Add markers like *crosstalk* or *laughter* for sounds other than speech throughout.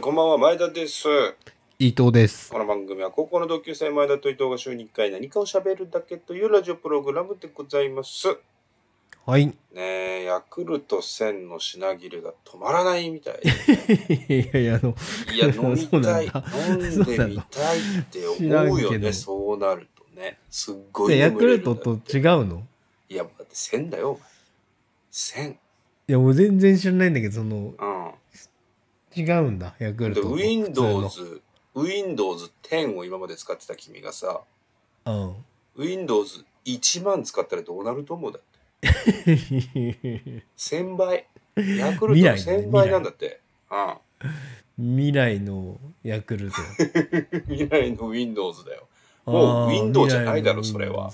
こんばんは、前田です。伊藤です。この番組は高校の同級生前田と伊藤が週に1回何かを喋るだけというラジオプログラムでございます。はい。ねえ、ヤクルト1000の品切れが止まらないみたい。*laughs* いやいや、あの、いや、飲みたい。飲んでみたいって思うよね、そうなるとね。すっごいでヤクルトと違うの？いや、だって1000だよ、お前。1000。いや、もう全然知らないんだけど、その、うん。違うんだ、ヤクルで、ト Windows、Windows 10を今まで使ってた君がさ、うん。Windows 1万使ったらどうなると思うだって。*laughs* 1000倍。ヤクルトの未来ね1000倍なんだって。うん。未来のヤクルト。*laughs* 未来の Windows だよ。もう Windows じゃないだろそれは。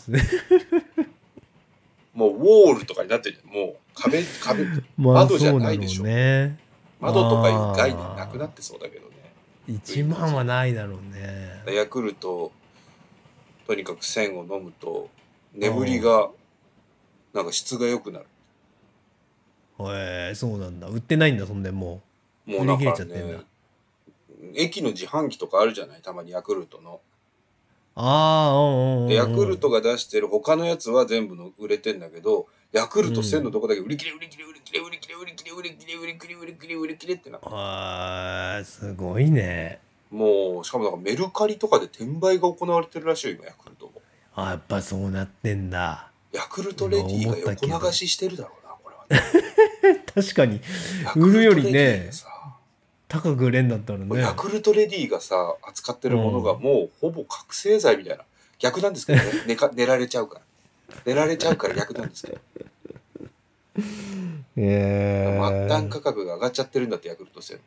もうウォールとかになってる。もう壁、壁、*laughs* 窓じゃないでしょそうだろうね。窓とかいう概念なくなってそうだけどね。1万はないだろうね。ヤクルト、とにかく1000を飲むと、眠りが、なんか質が良くなる。へえ、そうなんだ。売ってないんだ、そんでももうなんか売り切れちゃってんねだ、駅の自販機とかあるじゃない？たまにヤクルトの。う。ああ、うんうんうん。でヤクルトが出してる他のやつは全部の売れてんだけど、ヤクルト1000のとこだけ売り切れ売り切れ売り切れ売り切れ売り切れ売り切れ売り切れ売り切れ売り切れってな。ああ、すごいね。もう、しかもなんかメルカリとかで転売が行われてるらしいよ、今ヤクルトも。あやっぱそうなってんだ。ヤクルトレディが横流ししてるだろうな、これはね。確かに、売るよりね高く売れんだったらね。ヤクルトレディがさ、扱ってるものがもうほぼ覚醒剤みたいな。逆なんですけどね。*laughs* 寝か寝られちゃうから。寝られちゃうから逆なんですけど。へえ。末端価格が上がっちゃってるんだって、ヤクルト1000。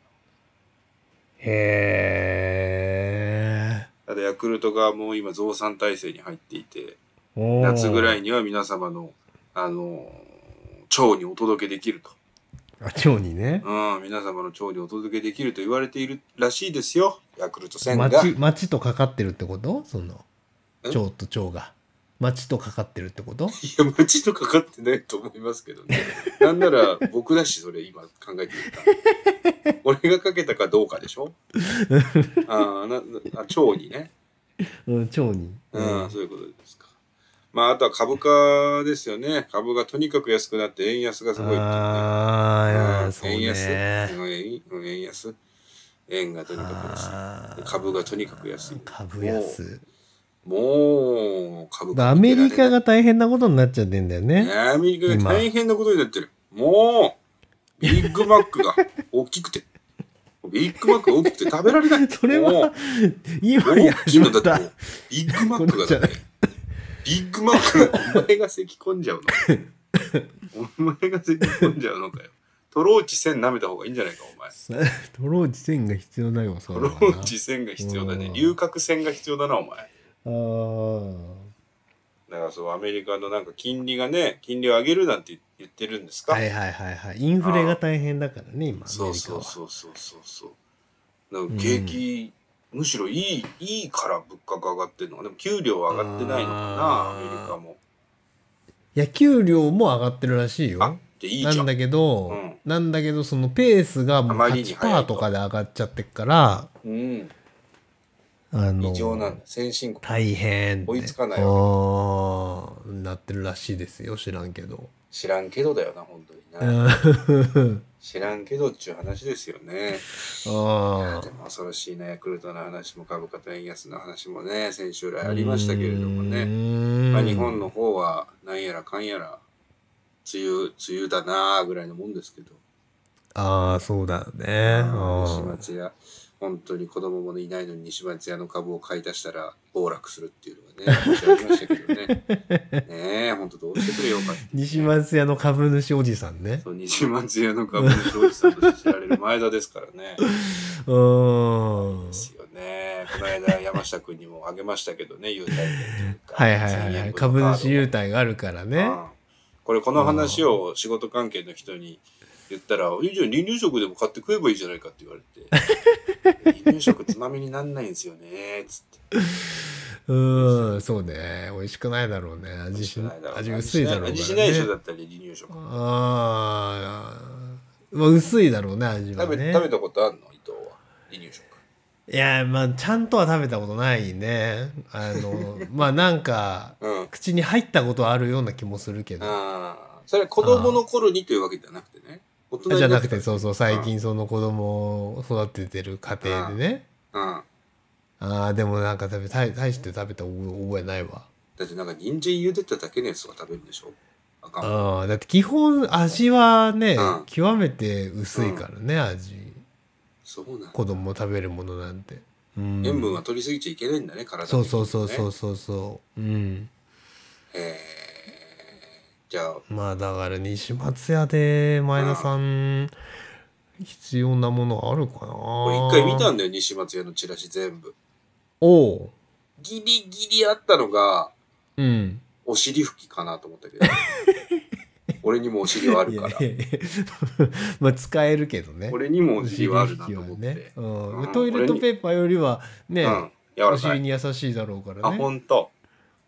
へえ。ただヤクルトがもう今増産体制に入っていて、夏ぐらいには皆様の、あの、腸にお届けできると。あ、腸にね。うん、皆様の腸にお届けできると言われているらしいですよ。ヤクルト1000が。町、町とかかってるってこと？その、え？腸と腸が。町とかかってるってこと？いや、町とかかってないと思いますけどね。*laughs* なんなら僕だし、それ今考えてみた。俺がかけたかどうかでしょ？*laughs* ああ、な、なあ腸にね。うん、腸に。うん、そういうことですか。まあ、あとは株価ですよね。株がとにかく安くなって円安がすごいね。ああ、そう円安、ね。うん円うん円安円がとにかく安い。株がとにかく安い。株安。もう、株価アメリカがが大変なことになっちゃってんだよね。アメリカが大変なことになってる。もう、ビッグマックが大きくて。ビッグマックが大きくて食べられない。*laughs* それもはう、今大やきいのだってビッグマックがだって、ビッグマックがお前が咳込んじゃうの。お前が咳込んじゃうのかよ。トローチ線舐めた方がいいんじゃないか、お前。トローチ線が必要だよ、そトローチ線が必要だねう。ん龍角線が必要だな、お前。だからそう、アメリカのなんか金利がね、金利を上げるなんて言ってるんですか？はいはいはいはい。インフレが大変だからね、今、アそうそう。そうそうそうそう。なんか景気、むしろいい、いいから物価が上がってるのかでも給料は上がってないのかな、アメリカも。いや、給料も上がってるらしいあよ。、でいい。なんだけど、うんなんだけど、そのペースがもうあまりに早い8%ととかで上がっちゃってっから、うん。あの、異常なんだ。先進国。大変。追いつかないあーなってるらしいですよ、知らんけど。知らんけどだよな、本当にな。あ知らんけどっちゅう話ですよね。*laughs* あでも恐ろしいね、ヤクルトの話も株価と円安の話もね、先週来ありましたけれどもね。ねまあ、日本の方はなんやらかんやら梅雨梅雨だなあぐらいのもんですけどああ、そうだね。西あ松屋本当に子供もいないのに西松屋の株を買い足したら暴落するっていうのがね昔ありましたけどね *laughs* ねえ本当どうしてくれようかって西松屋の株主おじさんね。そう西松屋の株主おじさんとして知られる前田ですからねうーんで。すよねこの間山下君にもあげましたけどね優待券というかはいはい1000はい。株主優待があるからね。うんこれこの話を仕事関係の人に言ったら「いいじゃん離乳食でも買って食えばいいじゃないか」って言われて「*laughs* 離乳食つまみになんないんですよね」つって。うーん、そうね。美味しくないだろうね。味し味薄いだろうね。味しないでしょだったら離乳食。ああ、まあ薄いだろうね、味は食べね。食べたことあるの？伊藤は。離乳食。いやまあちゃんとは食べたことないね。あの *laughs* まあなんかうん。口に入ったことはあるような気もするけど。ああそれは子供の頃にというわけではなくてね大人にじゃなくってそうそう最近その子供を育ててる家庭でね。うん。ああでもなんか食べ大大して食べた覚えないわ。だってなんか人参茹でただけのやつとか食べるんでしょ？あかんああだって基本味はね、うん。極めて薄いからね、味。そうなんだ。子供食べるものなんて、うん、塩分は取りすぎちゃいけないんだね体にそうそうそうそうねそうそう。うん。へえじゃあ。まあだから西松屋で前田さん、必要なものあるかな。俺一回見たんだよ西松屋のチラシ全部。おう。ギリギリあったのがうん。お尻拭きかなと思ったけど。*laughs* 俺にもお尻はあるから。*laughs* まあ使えるけどね。俺にもお尻はあるなと思って、ね。うん。うん。トイレットペーパーよりはね、うん。柔お尻に優しいだろうからあねほんと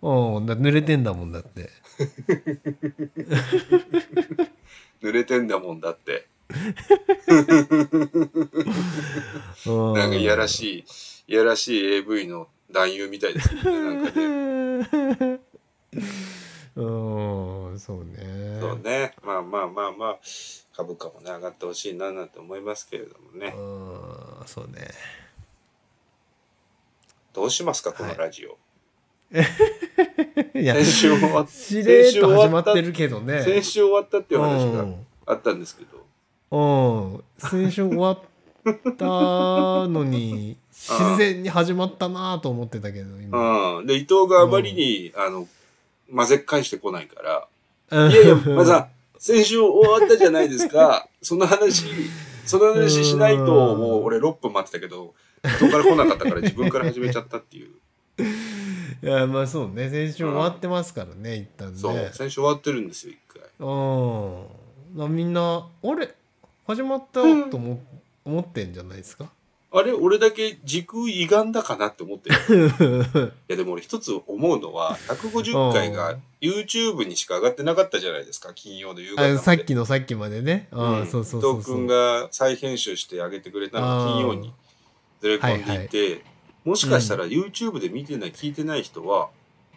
うんだ濡れてんだもんだって。濡れてんだもんだって。うん。なんかいやらしいいやらしい AV の男優みたいですねなんかね。うんそうね。そうね。まあまあまあまあ株価もね上がってほしいななんて思いますけれどもね。うんそうね。どうしますかこのラジオ、い *laughs* や先週終わっしれーっと始まってるけどね。先週終わったっていう話がうんあったんですけど。うん。先週終わったのに自然に始まったなと思ってたけど今。うん。で伊藤があまりに、あの混ぜ返してこないからうん。いやいや、まだ先週終わったじゃないですか。その話、その話しないと、うん。もう俺6分待ってたけど、人から来なかったから自分から始めちゃったっていう。*laughs* いやまあそうね。先週終わってますからね一旦ね。そう、先週終わってるんですよ、一回。うん。みんなあれ？始まったと思,、思ってんじゃないですか？あれ、俺だけ時空歪んだかなって思ってる。*laughs* いや、でも俺一つ思うのは、150回が YouTube にしか上がってなかったじゃないですか、金曜の夕方さっきのさっきまでね。あ、うん。そうそうそう伊藤君が再編集してあげてくれたのが金曜にずれ込んでいて、もしかしたら YouTube で見てない、聞いてない人は、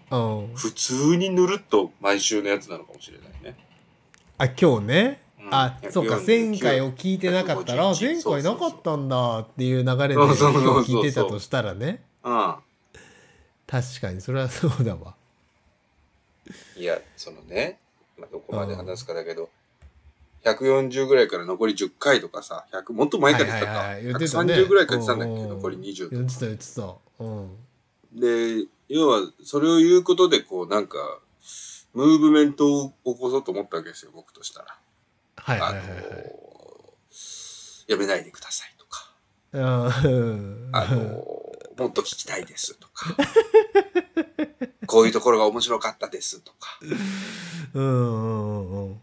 うん。普通にぬるっと毎週のやつなのかもしれないね。あ今日ね、うん。あそうか149前回を聞いてなかったらあ151前回なかったんだっていう流れで今日聞いてたとしたらね。うん。確かにそれはそうだわ。いや、そのね、まあ、どこまで話すかだけど、140ぐらいから残り10回とかさ、100もっと前から言ってたか。はいはいはい言ってたね。130ぐらいから言ってたんだっけ、残り20言ってた言ってた。うん。で、要は、それを言うことで、こう、なんか、ムーブメントを起こそうと思ったわけですよ、僕としたら。はいはいあのはい。はいやめないでくださいとか、うん。あのもっと聞きたいですとか、こういうところが面白かったですとか、うんうんうんうん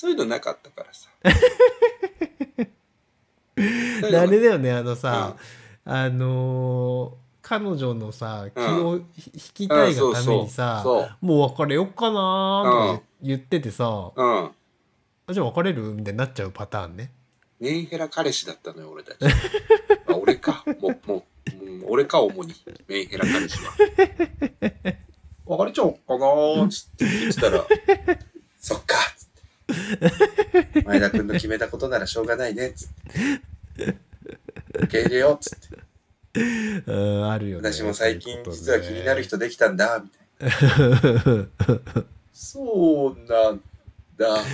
そういうのなかったからさ。*laughs* であれだよねあのさ、あのー彼女のさ気をひ引きたいがためにさ、そうもう別れよっかなーとか言っててさ、うん。あじゃあ別れる？みたいになっちゃうパターンねメンヘラ彼氏だったのよ、俺たち。あ俺か。もう、もう、うん俺か、主に。メンヘラ彼氏は。*laughs* 別れちゃおうかなーっつって言ってたら、そっか。*laughs* 前田君の決めたことならしょうがないねっつって。受け入れようっつって。うんあるよね私も最近実は気になる人できたんだ、みたいな。*laughs* そうなんだ。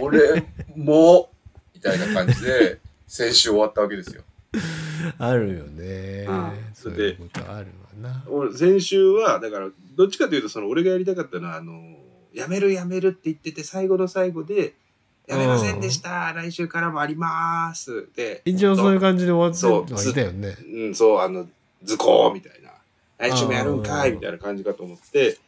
俺も、みたいな感じで、先週終わったわけですよ。あるよね、うんそういうことあるわな俺先週はだからどっちかというとその俺がやりたかったのはあのやめるやめるって言ってて最後の最後で「やめませんでした来週からもあります」で一応そういう感じで終わそうってはいたよね。うんそうあの図工みたいな。来週もやるんかいうんみたいな感じかと思って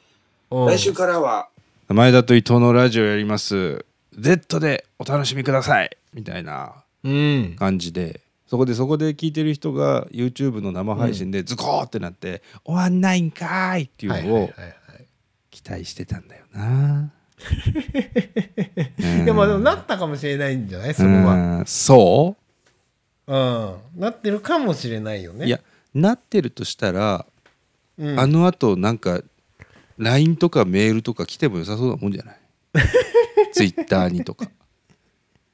うん。来週からは前田と伊藤のラジオやります。Z でお楽しみください。みたいなうん。感じで。そこでそこで聞いてる人が YouTube の生配信でズコーってなって「終わんないんかーい!」っていうのを期待してたんだよな。*laughs* いやまあでもなったかもしれないんじゃない？それは。うんそう？うん。なってるかもしれないよね。いやなってるとしたら、うん。あのあとなんか LINE とかメールとか来ても良さそうなもんじゃない？*laughs* Twitter にとか。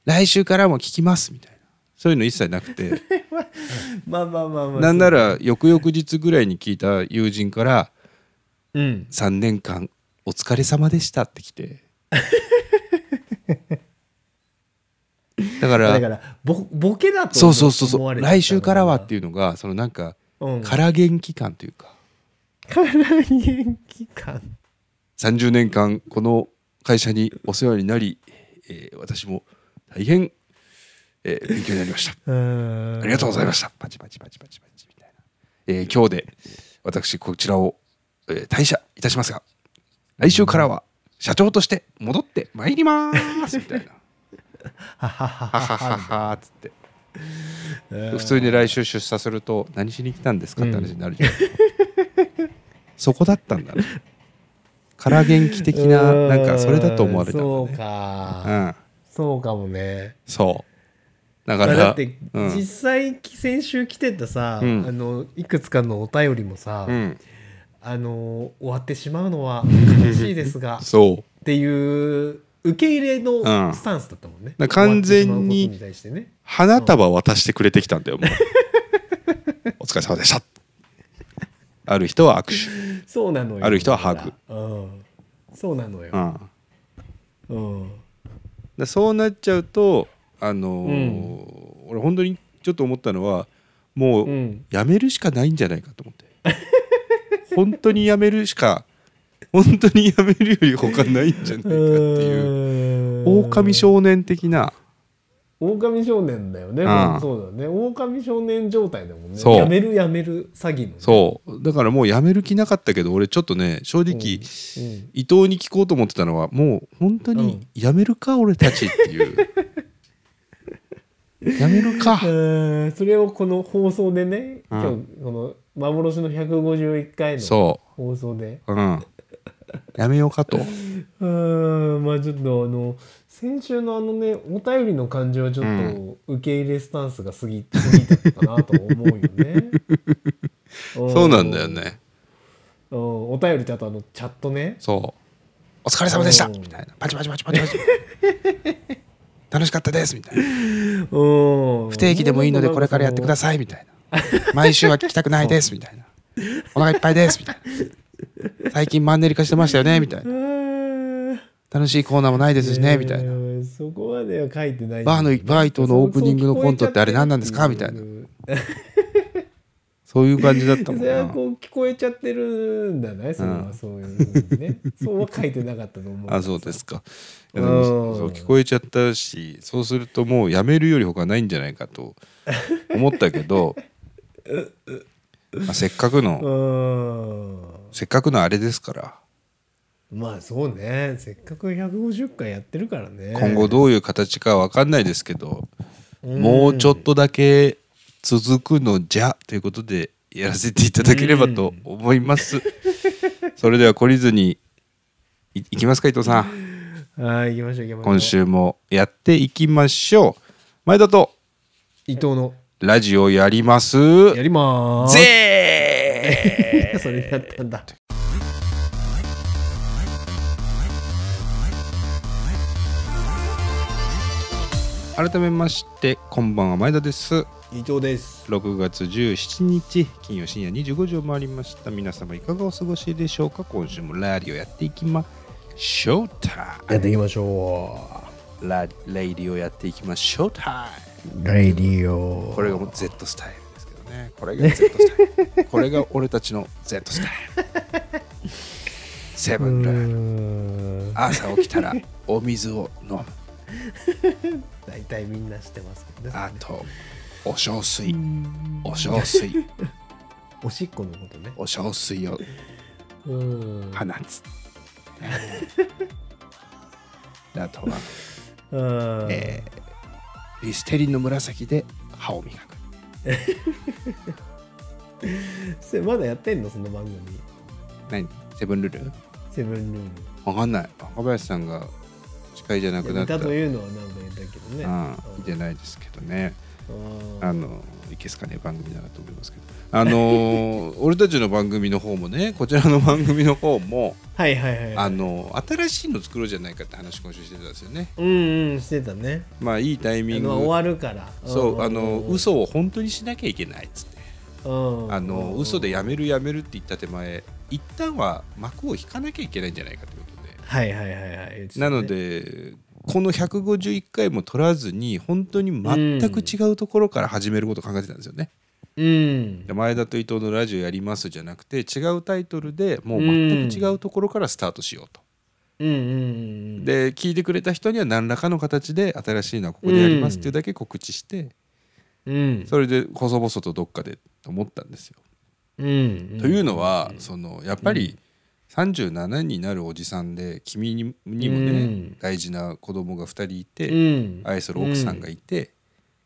来週からも聞きますみたいな。そういうの一切なくて。*laughs* まあまあまあまあ。なんなら翌々日ぐらいに聞いた友人からうん「3年間お疲れ様でした」って来て。*laughs* だからだからボボケだとそうそうそうそう。来週からはっていうのがそのなんかうん。空元気感というか。から元気感30年間この会社にお世話になり、えー私も大変、えー勉強になりました。あ *laughs* ありがとうございました。パチパチパチパチパチみたいな、えー今日で私こちらを、えー退社いたしますが来週からは社長として戻ってまいります *laughs* みたいな。ははははっつって。普通に来週出社すると何しに来たんですかって話になるじゃん、うん、そこだったんだね。から元気的ななんかそれだと思われた、ね、そうか、うん、そうかもね。そう。だから、だって、うん、実際先週来てたさ、うん、あのいくつかのお便りもさ、うん。あの終わってしまうのは悲しいですが *laughs* そう。っていう受け入れうん。のスタンスだったもんね、だから完全に花束渡してくれてきたんだよもう。*laughs* お疲れ様でした。ある人は握手。そうなのよ。ある人はハグ。うん。そうなのうん、よ、だかうん。らそうなっちゃうとあのーうん。俺本当にちょっと思ったのはもううん。やめるしかないんじゃないかと思って *laughs* 本当にやめるしか本当にやめるより他ないんじゃないかっていう。う狼少年的な。狼少年だよね、うん。そうだね。狼少年状態だもんね。そう。やめるやめる詐欺のね、そう。だからもうやめる気なかったけど俺ちょっとね正直、うん。伊藤に聞こうと思ってたのはもう本当にやめるか、俺たちっていう。*laughs* やめるか。うんそれをこの放送でね、うん。今日この幻の151回のそ放送で。ううん。やめようかと。*laughs* うんまあちょっとあの先週のあのねお便りの感じはちょっと受け入れスタンスが過ぎ過ぎたかなと思うよね。*laughs* そうなんだよね。うん。お便りとあとあのチャットね。そう。お疲れ様でした。うん。みたいな。パチパチパチパチパチ。*laughs* 楽しかったです。みたいな。不不定期でもいいのでこれからやってください。みたいな *laughs* 毎週は聞きたくないですみたいな。お腹いっぱいですみたいな。最近マンネリ化してましたよねみたいな。な楽しいコーナーもないですしねみたいな。なそこまでは書いてない。バーのバイトのオープニングのコントってあれ何なんですかみたいな。そういう感じだったもんな。こう聞こえちゃってるんだねそれはそういうね。そうは書いてなかったと思う。あそうですか。でもそう聞こえちゃったしそうするともうやめるより他ないんじゃないかと思ったけど、まあ、せっかくのうん。せっかくのあれですから。まあそうね。せっかく150回やってるからね。今後どういう形かわかんないですけど、うん。もうちょっとだけ続くのじゃということでやらせていただければと思います。それでは懲りずにいいきますか伊藤さん。はい行きましょう行きましょう。今週もやっていきましょう。前田と伊藤のラジオやります。やりまーす。ぜー。*laughs* それだったんだ。改めましてこんばんは前田です。伊藤です。6月17日金曜深夜25時を回りました。皆様いかがお過ごしでしょうか？今週もラディオやっていきましょう。タイやっていきましょムラレイディオやっていきましょう。タイうレディオ。ムこれがもう Z スタイルですけどね。これが Z スタイル。*laughs* これが俺たちの Z スタイル。セブンルーム朝起きたらお水を飲む。大体みんな知ってますけどね。あとお小水。お小水。*laughs* おしっこのことね。お小水をうん。放つ。*laughs* あとはうん。えーリステリンの紫で歯を磨く。*laughs* それまだやってんの？その番組。何？セブンルール？セブンルール。わかんない。若林さんが司会じゃなくなった。というのはなんか言ったけどね。うん。見てないですけどね。あのいけすかね番組だなと思いますけどあの俺たちの番組の方もねこちらの番組の方もはいはいはいあの新しいの作ろうじゃないかって話今週してたんですよね。うんうんしてたね。まあいいタイミング。終わるから。そうあのうん嘘を本当にしなきゃいけないっつって。うんあの嘘でやめるやめるって言った手前一旦は幕を引かなきゃいけないんじゃないかということで。はいはいはいはい。なのでこの151回も取らずに本当に全く違うところから始めることを考えてたんですよね。うんで前田と伊藤のラジオやりますじゃなくて違うタイトルでもう全く違うところからスタートしようと。うん。うんうんで聞いてくれた人には何らかの形で新しいのはここでやりますっていうだけ告知してうん。それで細々とどっかでと思ったんですよ。うん。というのはそのやっぱり37になるおじさんで君ににもね、うん。大事な子供が2人いて、うん。愛する奥さんがいて、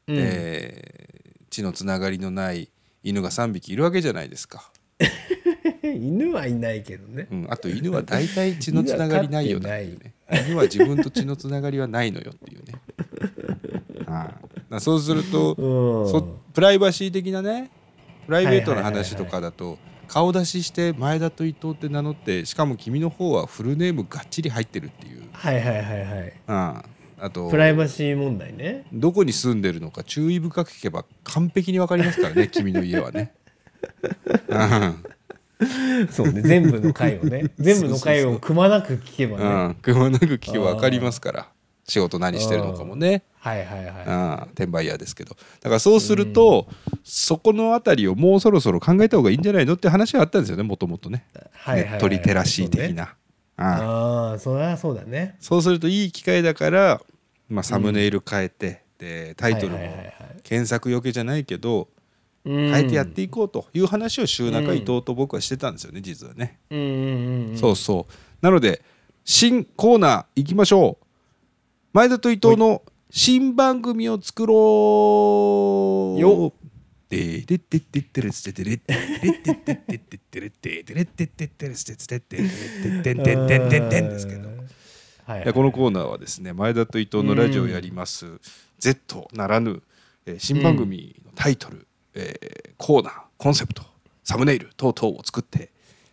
うん。で血のつながりのない犬が3匹いるわけじゃないですか、*laughs* 犬はいないけどね。うん、あと犬は大体血のつながりないよね。*laughs* っていうね犬は自分と血のつながりはないのよっていうね、*laughs* はい。だからそうすると、うん。そプライバシー的なねプライベートの話とかだと顔出しして前田と伊藤って名乗ってしかも君の方はフルネームがっちり入ってるっていう、はいはいはい。はいああとプライバシー問題ね。どこに住んでるのか注意深く聞けば完璧に分かりますからね *laughs* 君の家はね。う *laughs* んそうね全部の回をね *laughs* 全部の回をくまなく聞けばうねん、くまなく聞けば分かりますから。仕事何してるのかもね。はいはいはいああ転売ヤーですけど。だからそうすると、そこのあたりをもうそろそろ考えた方がいいんじゃないのって話はあったんですよねもともとね。はいはいはい。ネットリテラシー的な。ああああそりゃそうだね。そうするといい機会だから、まあ、サムネイル変えて、うん、でタイトルも検索よけじゃないけど、変えてやっていこうという話を週中伊藤と僕はしてたんですよね、実はね、そうそう。なので新コーナーいきましょう。前田と伊藤の新番組を作ろう。よでででででれつてれでででででれてでれてでれつてつててれてんてんてんてんてんてんですけどはい。いやこのコーナーはですね前田と伊藤のラジオをやります Z ならぬ、えー新番組のタイトル、えーコーナーコンセプトサムネイル等々を作って、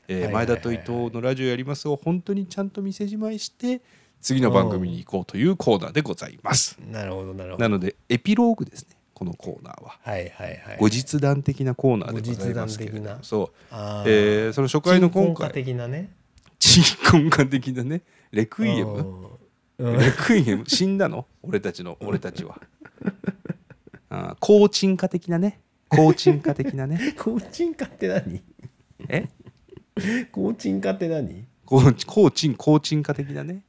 え前田と伊藤のラジオやりますを本当にちゃんと店じまいして次の番組に行こうというコーナーでございます。なるほどなるほど。なのでエピローグですねこのコーナーは。はいはいはい。後日談的なコーナーでございますけれど後日談的な。もそう、あえーその初回の今鎮魂歌回的なね。鎮魂歌的なねレクイエム？うん。レクイエム？*laughs* 死んだの？俺たちの俺たちは。*laughs* あー高鎮化的なね？高鎮化的なね？*laughs* 高鎮歌って何？え？高鎮歌って何？高高鎮高鎮化的なね？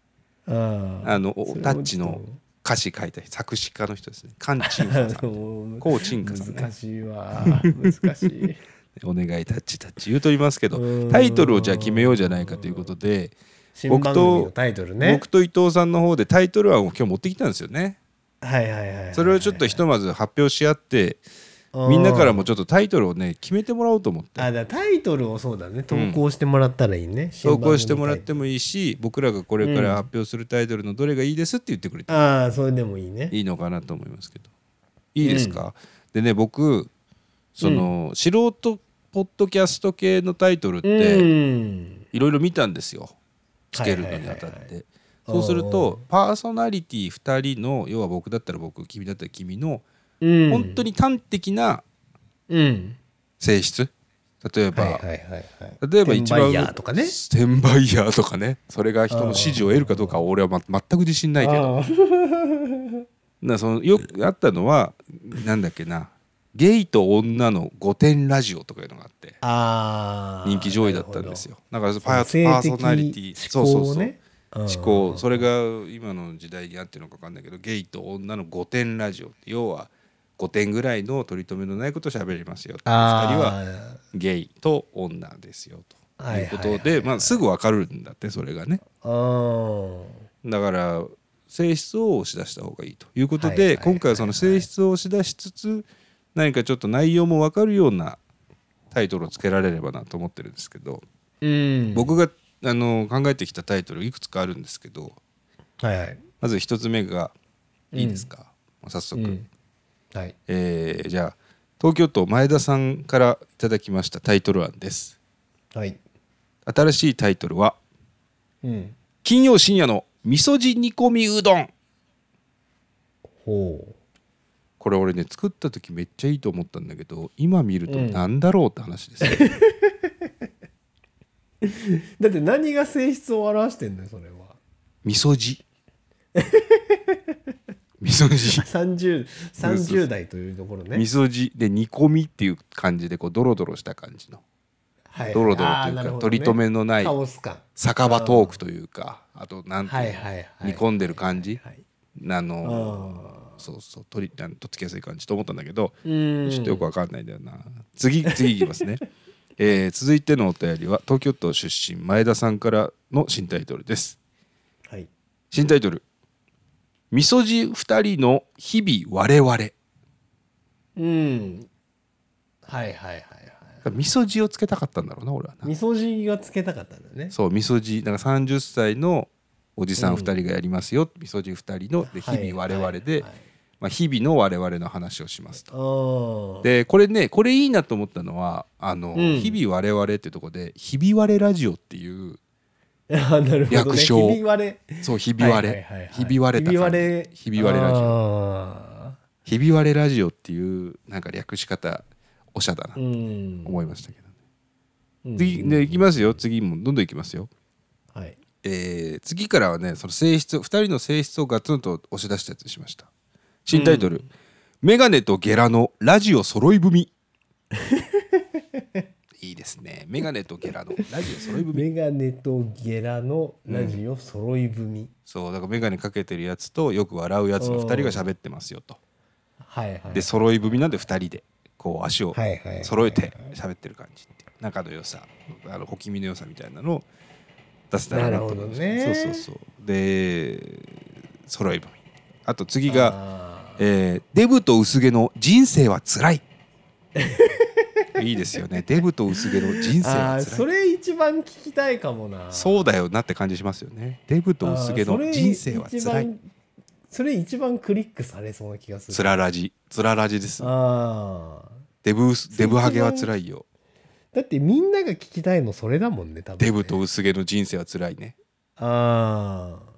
ああのタッチの歌詞書いた作詞家の人ですね。カンチンカさん。ん高鎮化さんね。難しいわ。難しい。お願いタッチタッチ言うとりますけどうん。タイトルをじゃあ決めようじゃないかということで新番組のタイトルね僕と伊藤さんの方でタイトル案を今日持ってきたんですよね。はいはいはいはいそれをちょっとひとまず発表し合ってみんなからもちょっとタイトルをね決めてもらおうと思って。あだタイトルをそうだね。投稿してもらったらいいね、投稿してもらっ新てもいいし僕らがこれから発表するタイトルのどれがいいですって言ってくれて番組のタイトルああそれでもいいね。いいのかなと思いますけど。いいですか、でね僕その、素人ポッドキャスト系のタイトルっうてん。いろいろ見たんですよつけるのにあたって、そうするとパーソナリティ2人の要は僕だったら僕君だったら君のうん。本当に端的なうん。性質。例えば、はいはいはいはい。例えば一番転売ヤーとかね。転売ヤーとかね。それが人の支持を得るかどうかは俺は、ま、全く自信ないけど。*laughs* なそのよくあったのはなんだっけなゲイと女の御殿ラジオとかいうのがあって人気上位だったんですよ。だからパーソナリティそうそうそう。思考。それが今の時代に合ってるのか分かんないけどゲイと女の御殿ラジオ要は5点ぐらいの取り留めのないことを喋りますよ。2人はあゲイと女ですよと。はいいうことでまあすぐ分かるんだってそれがね。だから性質を押し出した方がいいということで今回はその性質を押し出しつつ何かちょっと内容も分かるようなタイトルをつけられればなと思ってるんですけどうん。僕があの考えてきたタイトルいくつかあるんですけどはいはい。まず一つ目がいいですか、早速、うん。はい。えーじゃあ東京都前田さんからいただきましたタイトル案です。はい。新しいタイトルはうん「金曜深夜の味噌汁煮込みうどん。ほう」これ俺ね作った時めっちゃいいと思ったんだけど今見るとうん。なんだろうって話ですよ、*laughs* だって何が性質を表してんのよそれは。味噌汁。*laughs* 味噌汁。30, 30代というところね。味噌汁で煮込みっていう感じでこうドロドロした感じの。はいドロドロというかね。取り留めのない酒場トークというかあとなんていうのはいはいはい。煮込んでる感じはいあのあそうそう取りとっつきやすい感じと思ったんだけどちょっとよくわかんないんだよな。次次いきますね、*laughs* えー続いてのお便りは東京都出身前田さんからの新タイトルです。はい。新タイトル「みそじ二人の日々我々」うん。はいはいはいはい。みそじをつけたかったんだろうな俺はな。味噌汁がつけたかったんだよね。そうみそじなんか30歳のおじさん2人がやりますよ、みそじ2人ので日々我々で、はいはいまあ、日々の我々の話をしますと。でこれねこれいいなと思ったのはあの、うん。日々我々っていうところで「日々我ラジオ」っていう *laughs* 略称。ひび割れ。そう日々我はいはいはいはい。日々割れたひび割れ。ラジオ。あ日々我ラジオっていうなんか略し方おしゃだな。思いましたけど、うん。次ねいきますよ。次もどんどんいきますよ。はい。えー次からはねその性質2人の性質をガツンと押し出したやつにしました新タイトル「メガネとゲラのラジオ揃い踏み」*laughs* いいですね。メガネとゲラのラジオ揃い踏み。*laughs* メガネとゲラのラジオ揃い踏み、そうだからメガネかけてるやつとよく笑うやつの2人が喋ってますよと。はいはい。で揃い踏みなんで2人でこう足を揃えて喋ってる感じって仲の良さ。あの小気味の良さみたいなのを出せたらなと思いましたなるほどね。そうそうそう。で揃い踏みあと次が、えーデブと薄毛の人生はつらい。*laughs* いいですよね。デブと薄毛の人生はつらいそれ一番聞きたいかもな。そうだよなって感じしますよね。デブと薄毛の人生はつらいそれ一番クリックされそうな気がする。つらラジつらラジです。ああデブ薄デブハゲはつらいよ。だってみんなが聞きたいのそれだもんね多分ね。デブと薄毛の人生はつらいね。ああ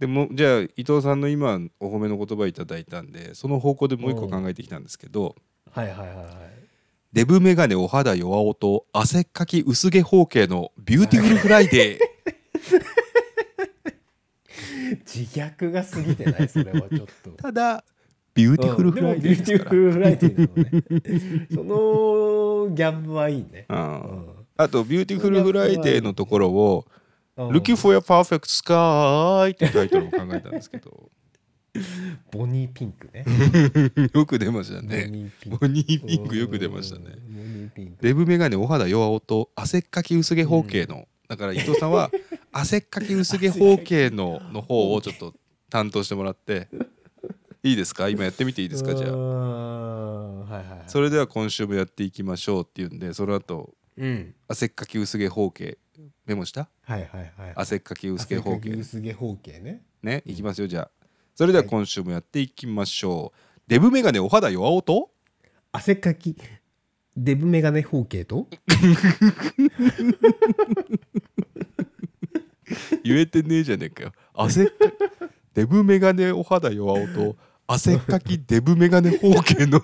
でもじゃあ伊藤さんの今お褒めの言葉いただいたんでその方向でもう一個考えてきたんですけどはいはいはいはい。デブメガネお肌弱音汗っかき薄毛包茎のビューティフルフライデー。*laughs* 自虐が過ぎてないそれはちょっと。ただビューティフルフライデーうんですから。でもビューティフルフライデーなのね。そのギャップはいいね。うん。あとビューティフルフライデーのところを「 I'm looking for a perfect sky」ってタイトルを考えたんですけど。*laughs* ボニーピンクね。*laughs* よく出ましたボねボニーピンクよく出ましたね。デブメガネお肌弱音汗っかき薄毛包茎の、だから伊藤さんは *laughs* 汗っかき薄毛包茎のの方をちょっと担当してもらって。いいですか？今やってみていいですか？じゃあ。あはいはいはい。それでは今週もやっていきましょうっていうんでその後うん。汗っかき薄毛包茎メモした？はいはいはい。汗っかき薄毛包茎薄毛包茎ね。ねいきますよじゃあ。それでは今週もやっていきましょう、デブメガネお肌弱音？汗かきデブメガネ包茎と？言えてねえじゃねえかよ。汗っかデブメガネお肌弱音？汗っかきデブメガネ包茎の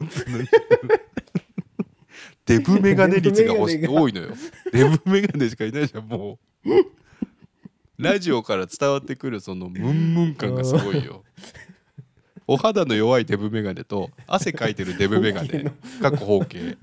デブメガネ率が多いのよ。デブメガネしかいないじゃんもう。ラジオから伝わってくるそのムンムン感がすごいよ。お肌の弱いデブメガネと汗かいてるデブメガネ。かっこ包茎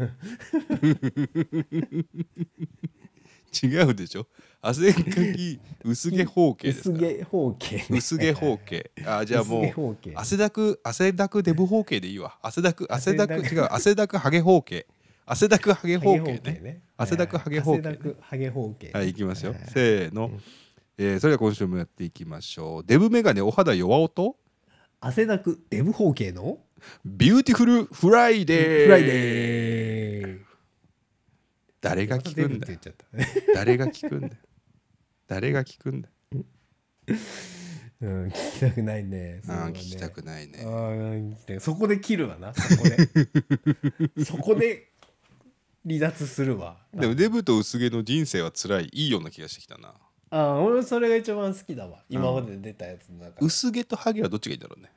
違うでしょ？汗っかき薄毛包茎ですから。薄毛包茎ね。薄毛包茎あじゃあもう汗だく汗だくデブ包茎でいいわ。汗だく汗だく汗だく。違う汗だくハゲ包茎汗だくハゲ包茎ハゲね。汗だくハゲ包茎ね。汗だくハゲ包茎はいいきますよ。せーの。えーそれでは今週もやっていきましょう。デブメガネお肌弱音。汗だくデブ包茎の？ビューティフルフライデー。フライデー。誰が聞くんだ？誰が聞くんだ？よ誰が聞くんだ？ようん、聞きたくないね。ね。聞きたくないね。そこで切るわな、そこで。*laughs* そこで離脱するわ。でもデブと薄毛の人生は辛い。いいような気がしてきたな。ああ、俺それが一番好きだわ。今まで出たやつの中で。薄毛とハゲはどっちがいいんだろうね。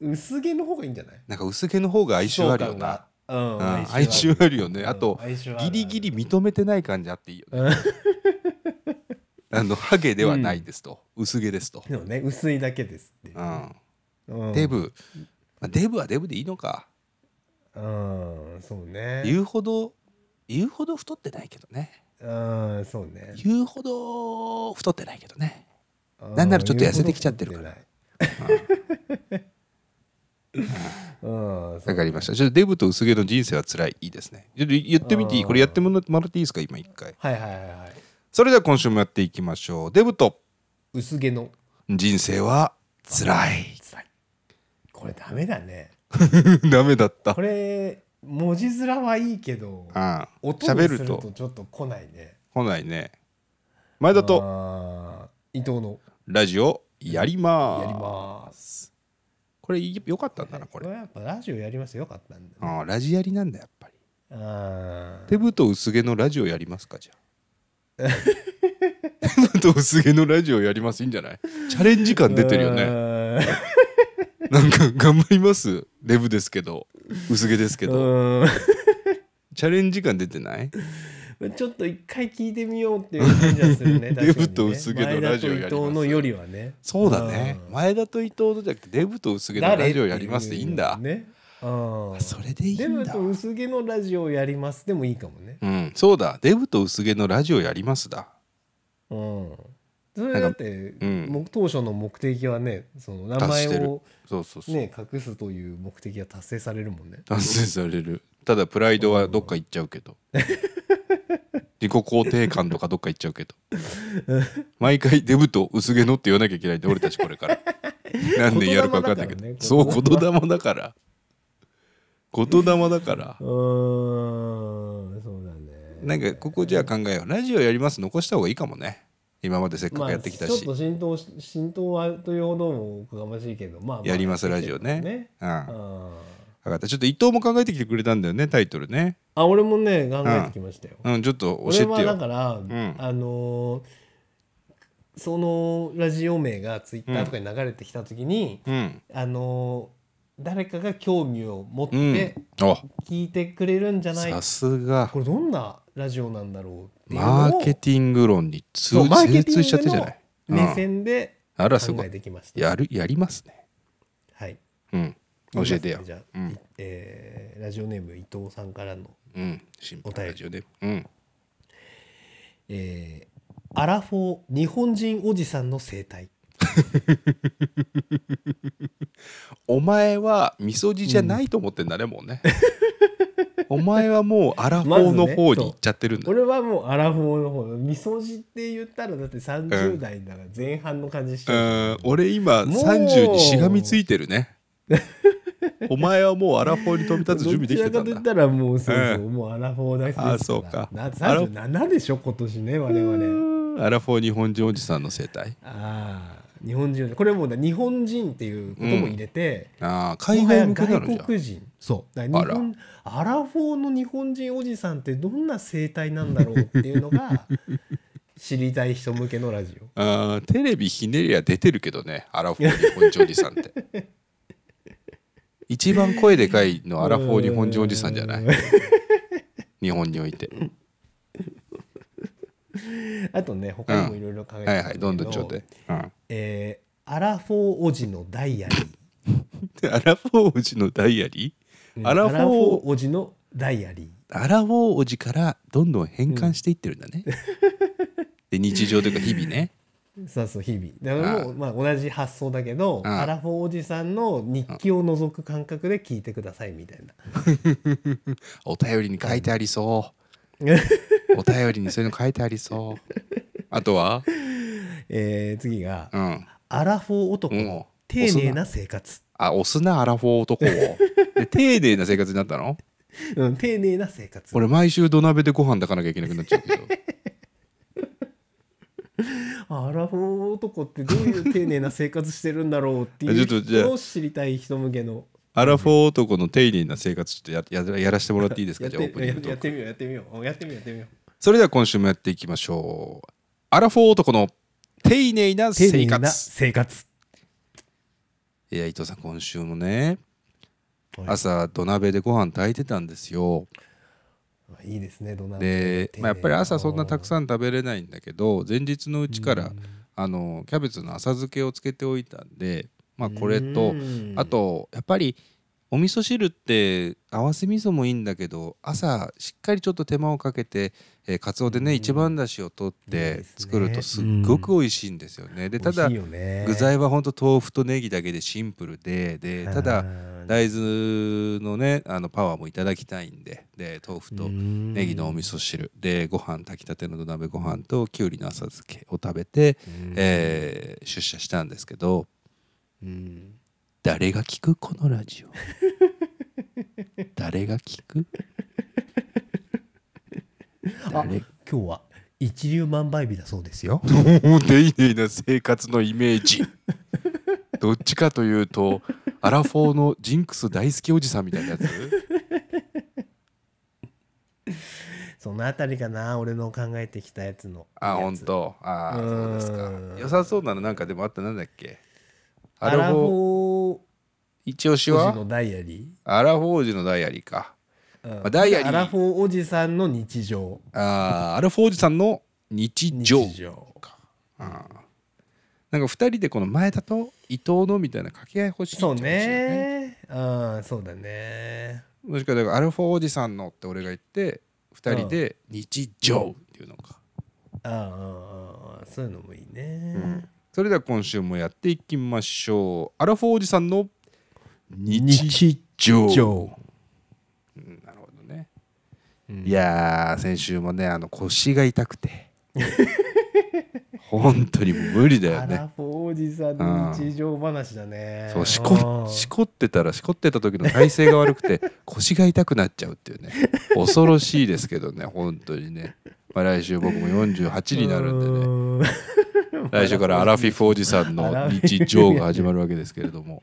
薄毛の方がいいんじゃない？なんか薄毛の方が相性あるよな。うん、うん相性ある。よねあとうん相性ある。ギリギリ認めてない感じあっていいよね。*laughs* あのハゲではないですと、薄毛ですと、でもね、薄いだけですっていう。う。ん、うん。デブ、まあ、デブはデブでいいのかうん、そうね。言うほど言うほど太ってないけどね。うん、そうね。言うほど太ってないけどね。なんならちょっと痩せてきちゃってるから。わかりました。ちょっとデブと薄毛の人生は辛い。いいですね。ちょっと言ってみていい？うん。これやってもらっていいですか？今一回。はいはいはいはい。それでは今週もやっていきましょう。デブと薄毛の。人生は辛い。辛い。これダメだね。*laughs* ダメだった。これ文字面はいいけど、ああ音に喋るとすると。ちょっと来ないね。来ないね。前田と伊藤の。ラジオやりまやります。これよかったんだなこれ。これはやっぱラジオやりますよかったんだね。ああラジやりなんだやっぱり。あー。デブと薄毛のラジオやりますかじゃあ。*laughs* デブと薄毛のラジオやりますいいんじゃない？チャレンジ感出てるよね。ね。*laughs* なんか頑張ります？デブですけど。薄毛ですけど。うん。*laughs* チャレンジ感出てない？*laughs* ちょっと一回聞いてみようっていう感じはするね。デブと薄毛のラジオやります。前田と伊藤のよりはね。そうだね。うん。前田と伊藤のじゃなくてデブと薄毛のラジオやりますでいいんだ。ね。それでいいデブと薄毛のラジオやりますでもいいかもね。うん。そうだ。デブと薄毛のラジオやりますだ。うん。それだって、うん。も当初の目的はね、その名前をそうそうそう、ね隠すという目的が達成されるもんね。達成される。ただプライドはどっか行っちゃうけど。*laughs* 自己肯定感とかどっか行っちゃうけど。毎回デブと薄毛のって言わなきゃいけないんで俺たちこれから。*laughs* 何年やるか分かんないけど、ねそうこ言こ霊だから。言霊だから。うーん、そうだね。なんかここじゃあ考えよう。ラジオやります。残した方がいいかもね今までせっかくやってきたし、まあ、ちょっと浸透し浸透はというほどもおこがましいけど、まあ、まあやりますラジオね。ね。うん。あ分かった。ちょっと伊藤も考えてきてくれたんだよねタイトルね。あ俺もね考えてきましたよ。うん。ちょっと教俺はえてよ。だから、ん。あのーそのラジオ名がツイッターとかに流れてきた時に、うん。あのー誰かが興味を持っうん。てあ聞いてくれるんじゃない、さすが。これどんなラジオなんだろうマーケティング論に通通しちゃってじゃない？の目線で考えてきました。やるやりますね。はい。うん。教えてよ。じゃあ、うえーラジオネーム伊藤さんからの、お便り。ラジオで。うん。えーアラフォー日本人おじさんの生態お前はみそじじゃないと思ってんだねもうね。お前はもうアラフォーの方に行っちゃってるんだ。俺はもうアラフォーの方みそじって言ったらだって30代なら前半の感じしちう。ゃう、ん。俺今もう。30にしがみついてるね。お前はもうアラフォーに飛び立つ準備できてたんだ。どちらかと言ったらもうそうそう、うんもうアラフォーですあそうか。な37でしょ今年ね我々。アラフォー日本人おじさんの生態。ああ日本人これもう日本人っていうことも入れて、ああ海外向けな外国人。そう。だから日本アラフォーの日本人おじさんってどんな生態なんだろうっていうのが *laughs* 知りたい人向けのラジオ。あーテレビひねりは出てるけどねアラフォー日本人おじさんって。*laughs* 一番声でかいのアラフォー日本人おじさんじゃない？*laughs* 日本において。あとね他にもいろいろ考えてはいはいどんどんちょうだい、うんえーアラフォーおじのダイアリー。で *laughs* アラフォーおじのダイアリー？アラフォーおじのダイアリアラフォーおじからどんどん変換していってるんだね、*laughs* で日常というか日々ね。ー *laughs* そうそう日々。だからもうまあ、同じ発想だけど、うんアラフォーおじさんの日記を覗く感覚で聞いてくださいみたいな、お便りに書いてありそう。お便りにそういうの書いてありそう。あとは？えー次が、うん。アラフォー男うん。の丁寧な生活、あ押すなアラフォー男を。*laughs* で丁寧な生活になったの？うん、丁寧な生活。俺毎週土鍋でご飯炊かなきゃいけなくなっちゃうけど。*laughs* アラフォー男ってどういう丁寧な生活してるんだろうっていう人を知りたい人向けの。アラフォー男の丁寧な生活ちょっとやややらせてもらっていいですか？じゃあオープニングやってみようやってみようやってみようやってみよう。それでは今週もやっていきましょう。アラフォー男の丁寧な生丁寧な活。生活。いや伊藤さん今週もねはい。朝土鍋でご飯炊いてたんですよ。いいですね土鍋。で、まあ、やっぱり朝そんなたくんさん食べれないんだけど前日のうちからあのキャベツの浅漬けをつけておいたんで、まあ、これとあとやっぱりお味噌汁って合わせ味噌もいいんだけど朝しっかりちょっと手間をかけて、えー、かつおでね、うん。一番だしを取って作るとすっごく美味しいんですよね。でただね。具材はほんと豆腐とネギだけでシンプルででただ大豆のねあのパワーもいただきたいんでで豆腐とネギのお味噌汁。でご飯炊きたての土鍋ご飯ときゅうりの浅漬けを食べて、えー出社したんですけどうん。誰が聞くこのラジオ？*laughs* 誰が聞く？あ誰今日は一粒万倍日だそうですよ。丁寧な生活のイメージ。*laughs* どっちかというとアラフォーのジンクス大好きおじさんみたいなやつ？*laughs* そのあたりかな俺の考えてきたやつのあ本当。あーうーんそうですか。良さそうなのなんかでもあったなんだっけ？アアラフォー一押しは？おじのダイアリアラフォージのダイアリーか。ー、うん。あダイアリー。アラフォーおじさんの日常。あーアラフォーおじさんの日常。日常あー。なんか2人でこの前田と伊藤のみたいな掛け合い欲しいそうね。うんそうだね。もしくはだからアラフォーおじさんのって俺が言って2人で日常っていうのか、ああああああそういうのもいいね、うん。それでは今週もやっていきましょう。アラフォーおじさんの日日常うん。いやー先週もねあの腰が痛くて。本当に無理だよね。アラフォーおじさん。の日常話だね。そうしこしこってたらしこってた時の体勢が悪くて *laughs* 腰が痛くなっちゃうっていうね。恐ろしいですけどね本当にね、まあ、来週僕も48になるんでね。ね来週から *laughs* アラフィフおじさんの日常が始まるわけですけれども。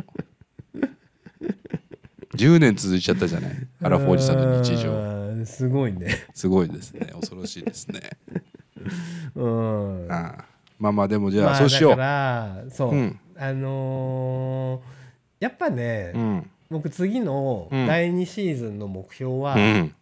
10年続いちゃったじゃない。アラフォーおじさんの日常常すごいね。すごいですね。恐ろしいですね。*laughs* うん。ああ。まあまあでもじゃまああそうしよう、だからそう、うん。あのーやっぱね、うん。僕次のうん。第2シーズンの目標は、うん。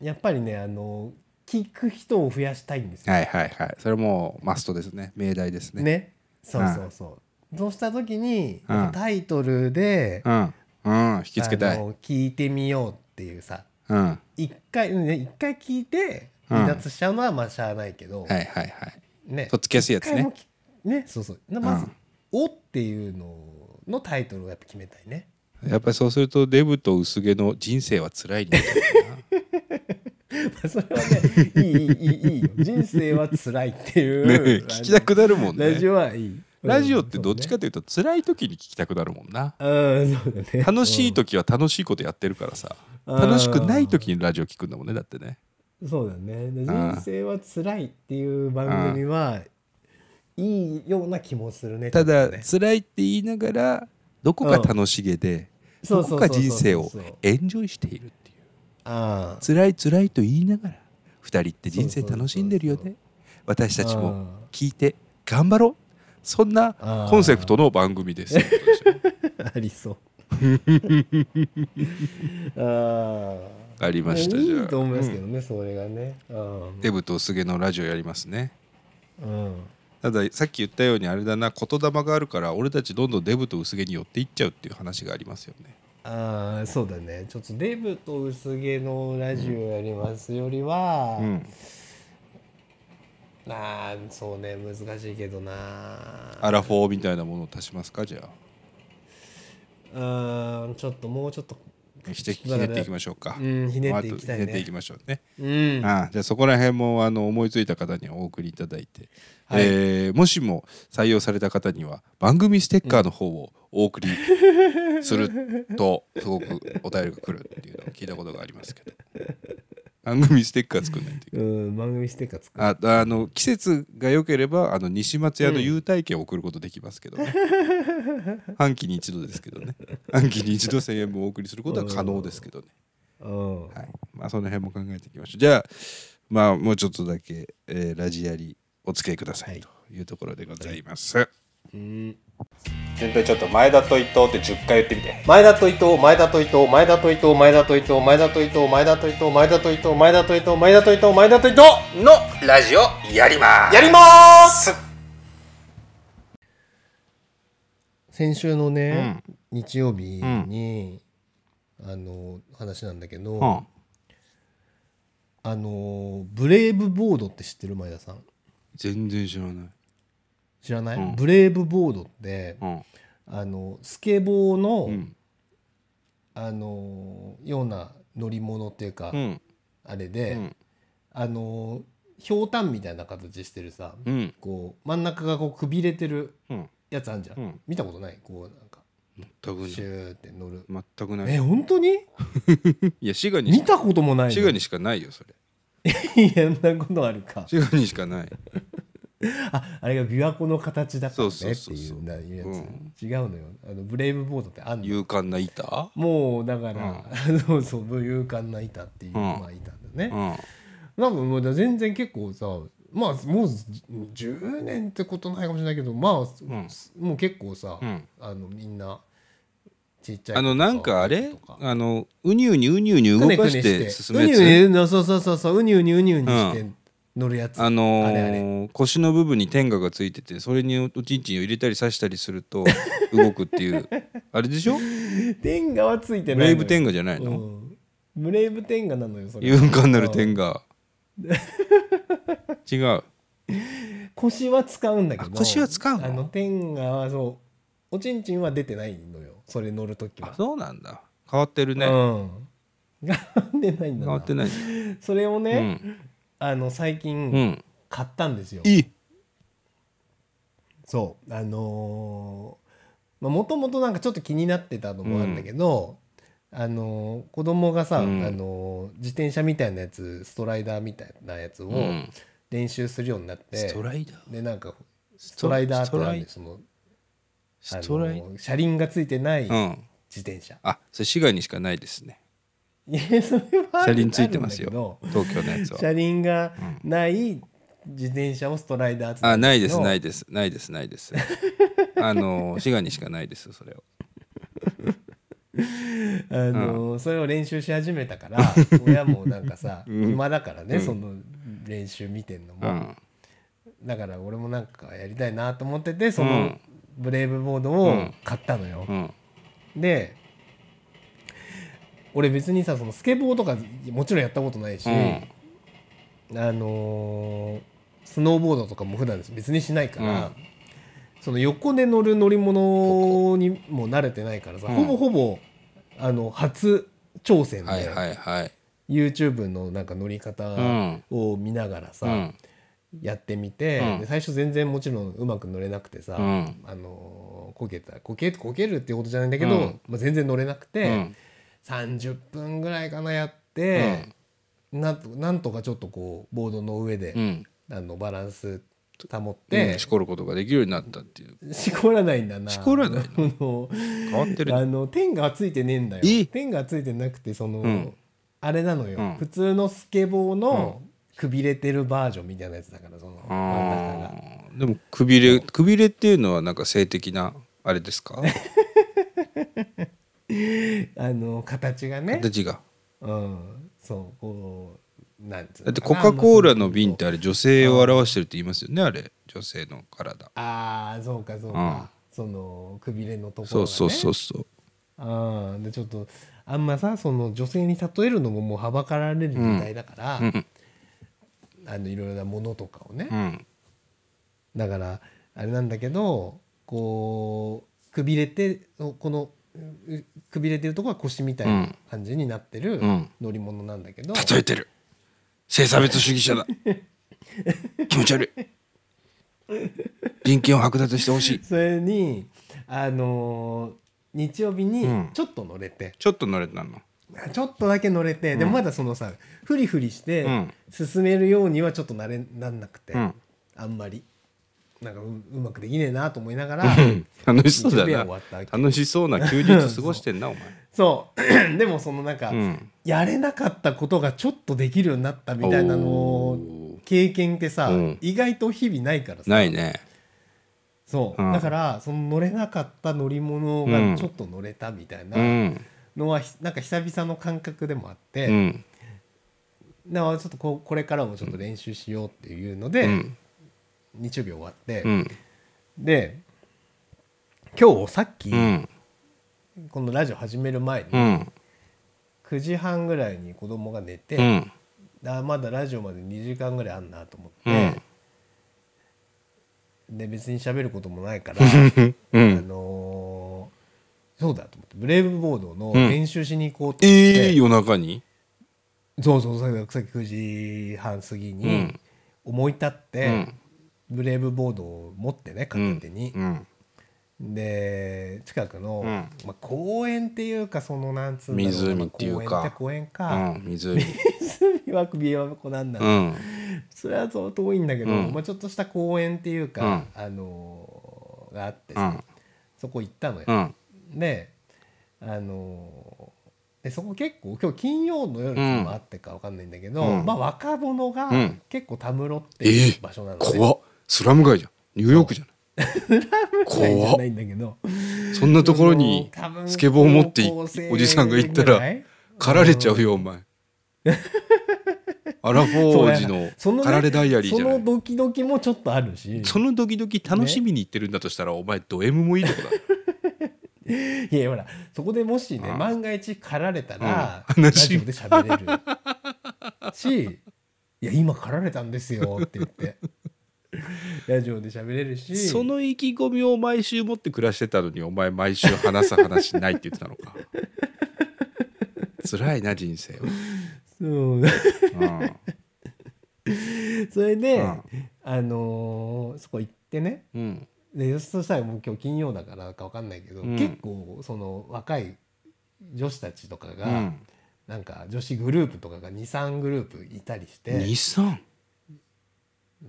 やっぱりねあの聞く人を増やしたいんですよ。はいはいはい。それもマストですね。命題ですね。ね。そうそうそう。そうした時に、タイトルで、うん。うん。引きつけたい。聞いてみようっていうさ。うん一回ね一回聞いて離脱しちゃうのはまあしゃあないけど、はいはいはい。ね。とっつきやすいやつね。ねそうそう。まず「お」っていうののタイトルをやっぱ決めたいね。やっぱりそうするとデブと薄毛の人生は辛いみいなそれはねいいいいいいよ。人生は辛いっていう、ね、聞きたくなるもんね。ラジオはいい。ラジオってどっちかというと辛い時に聞きたくなるもんな。うんそうだね。楽しい時は楽しいことやってるからさ。うん。楽しくない時にラジオ聞くんだもんねだってね。そうだね。人生は辛いっていう番組はいいような気もするねただ辛いって言いながらどこか楽しげでどこか人生をエンジョイしているっていう。ああ。辛い辛いと言いながら二人って人生楽しんでるよね。私たちもあ。聞いて頑張ろうそんなコンセプトの番組です。あ *laughs* ありそう。*laughs* ああありましたじゃあいいと思いますけどね、それがね。うん。デブと薄毛のラジオやりますね。うん。たださっき言ったようにあれだな言霊があるから俺たちどんどんデブと薄毛に寄っていっちゃうっていう話がありますよね。ああそうだね。ちょっとデブと薄毛のラジオやりますよりは、うんあーそうね難しいけどな。アラフォーみたいなものを足しますかじゃうーんちょっともうちょっと。あひてひねっていきましょうか。うんひねっていきたいね。ひねっていきましょうね。うん。ああじゃあそこら辺もあの思いついた方にはお送りいただいて、はい。えーもしも採用された方には番組ステッカーの方をお送りするとすごくお便りが来るっていうのを聞いたことがありますけど番組ステッカー作んないといけない。うん番組ステッカー作る。ああの季節が良ければあの西松屋の優待券を送ることできますけどね、半期に一度ですけどね。半期に一度1000円分お送りすることは可能ですけどね、うん。はい。まあ、その辺も考えていきましょう。じゃあまあもうちょっとだけ、えーラジアリお付き合いくださいというところでございます、うん全体ちょっと前田と伊藤って10回言ってみて。前田と伊藤前田と伊藤前田と伊藤前田と伊藤前田と伊藤前田と伊藤前田と伊藤前田と伊藤前田と伊藤前田と伊藤のラジオやります。やります。先週のね、日曜日に、あの話なんだけど、うん。あのブレイブボードって知ってる？前田さん。全然知らない、知らない、うん。ブレイブボードってうん。あのスケボーの、うん。あのような乗り物っていうか、うん。あれで、うん。あのひょうたんみたいな形してるさ、うん。こう真ん中がこうくびれてるうん。やつあんじゃん、うん。見たことない？こうなんか全くシューって乗る。全くない。え本当に？*laughs* いや滋賀にし見たこともないの滋賀にしかないよそれ。*laughs* いやそんなことあるか。滋賀にしかないああれが琵琶湖の形だからねそうっていうやつ、うん。違うのよ。あのブレイブボードってあんの？勇敢な板？もうだから、そうそう勇敢な板っていう、まあ板だね、うん。なんかもう全然結構さまあもう10年ってことないかもしれないけどまあ、もう結構さ、うん。あのみんなちっちゃいあのなんかあれ？あのうにうにうにうに動かして進むうにうやつにそうそうそうそううにうにうにうにして乗るやつ、あのあれあれ。ー腰の部分に天下がついててそれにおちんちんを入れたり刺したりすると *laughs* 動くっていう。あれでしょ？天下はついてないブレイブ天下じゃないの？うん。ブレイブ天下なのよそれ。勇敢なる天下。違う。腰は使うんだけど。あ腰は使うの？あの天下はそう。おちんちんは出てないのよ。それ乗るときは。あそうなんだ。変わってるね。うん。変わってないんだな。変わってない。それをうね、んあの最近、うん。買ったんですよ。いい。そう。あのーもともとなんかちょっと気になってたのもあるんだけど、あのー子供がさ、うん。あのー自転車みたいなやつストライダーみたいなやつをうん。練習するようになって、ストライダー？でなんかストライダーってなんでスそのストライ？あのー車輪がついてない自うん。転車、あそれ滋賀にしかないですねいやそれは車輪ついてますよ。東京のやつけど車は輪がない自転車をストライダーあないですないです。ないですないです。*laughs* あの滋賀にしかないですそれを *laughs* あのそれを練習し始めたから *laughs* 親もなんかさ、暇だからね、その練習見てんのも、うん。だから俺もなんかやりたいなと思っててそうのん。ブレイブボードをうん。買ったのよ、うん。で俺別にさそのスケボーとかもちろんやったことないし、うん。あのースノーボードとかも普段別にしないから、うん。その横で乗る乗り物にも慣れてないからさ、うん。ほぼほぼあの初挑戦で、はいはいはい。YouTube のなんか乗り方ん。を見ながらさ、うん。やってみて、最初全然もちろんうまく乗れなくてさ、うん。あのこけたこけこけるっていうことじゃないんだけど、うん。まあ、全然乗れなくて、うん30分ぐらいかなやって、なんとなんとかちょっとこうボードの上で、うん。あのバランス保っうん。て、しこることができるようになったっていう。しこらないんだな。しこらないの？*laughs* 変わってるあの天がついてねえんだよ。え天がついてなくてその、うん。あれなのよ、うん。普通のスケボーのくびれてるバージョンみたいなやつだからそのでもくびれくびれっていうのはなんか性的なあれですか？*laughs* *laughs* あの形がね。形が。うん。そうこうなんつうだってコカ・コーラの瓶っまてあれ女性を表してるって言いますよねあれ。女性の体。ああそうかそうか、そのくびれのところが、ね、そうそうそうそう。ああでちょっとあんまさその女性に例えるのももうはばかられる時代だから、うん。あのいろいろなものとかをね、うん。だからあれなんだけどこうくびれてこのうくびれてるとこは腰みたいな感じになってるうん。乗り物なんだけど、例えてる。性差別主義者だ。*laughs* 気持ち悪い。人権を剥奪してほしい。それにあのー日曜日にうん。ちょっと乗れて、ちょっと乗れたの？ちょっとだけ乗れて、でもまだそのさフリフリしてうん。進めるようにはちょっとなれなんなくて、うん。あんまりなんかううまくできねえなと思いながら *laughs* 楽しそうだな。楽しそうな休日過ごしてんなお前。そう。*laughs* でもそのなんか、うん。やれなかったことがちょっとできるようになったみたいなの経験ってさ、うん。意外と日々ないからさ。ないね。そう、うん。だからその乗れなかった乗り物がちょっと乗れたみたいなうん。のは、ひなんか久々の感覚でもあって、うん。だからちょっとこうこれからもちょっと練習しようっていうので、うん日曜日終わって、うん。で今日さっき、うん。このラジオ始める前に、うん。9時半ぐらいに子供が寝て、うん。あまだラジオまで2時間ぐらいあんなと思うってん、で別に喋ることもないから、*laughs* うあんのーそうだと思ってブレイブボードのうん。練習しに行こうと思って、ええ夜中に？そうそうさっき9時半過ぎうにん。思い立って、うんブレイブボードを持ってね片手に、うん。で近くの、うん。まあ、公園っていうかそのなんつうんだろう湖っていうか。公園か、ん湖。*laughs* 湖は首輪湖なんだ、うん。それはそう遠いんだけど、うん。まあ、ちょっとした公園っていうか、あのーがあってさ、うん。そこ行ったのよ、うん。であのーでそこ結構今日金曜の夜もあってか分かんないんだけど、うん。まあ若者がうん。結構たむろっていえう場所なのね、怖っスラム街じゃん。ニューヨークじゃない。じ怖っ。ゃないんだけど。そんなところにスケボーを持っておじさんが行ったら狩られちゃうよお前。アラフォー *laughs* 王子の狩られダイアリーじゃない。そのドキドキもちょっとあるし。そのドキドキ楽しみに行ってるんだとしたら、お前ド M もいいとこだ。*laughs* いやほらそこでもしねうん万が一狩られたら、うん。ラジオで喋れる。し「いや今狩られたんですよ」って言ってラジオで喋れるし。その意気込みを毎週持って暮らしてたのにお前毎週話す話ないって言ってたのか。辛いな人生は、そう。うん。それで、うん。あのーそこ行ってね。うん。でそしたらもう今日金曜だからか分かんないけど、うん。結構その若い女子たちとかが、うん。なんか女子グループとかが23グループいたりして。日産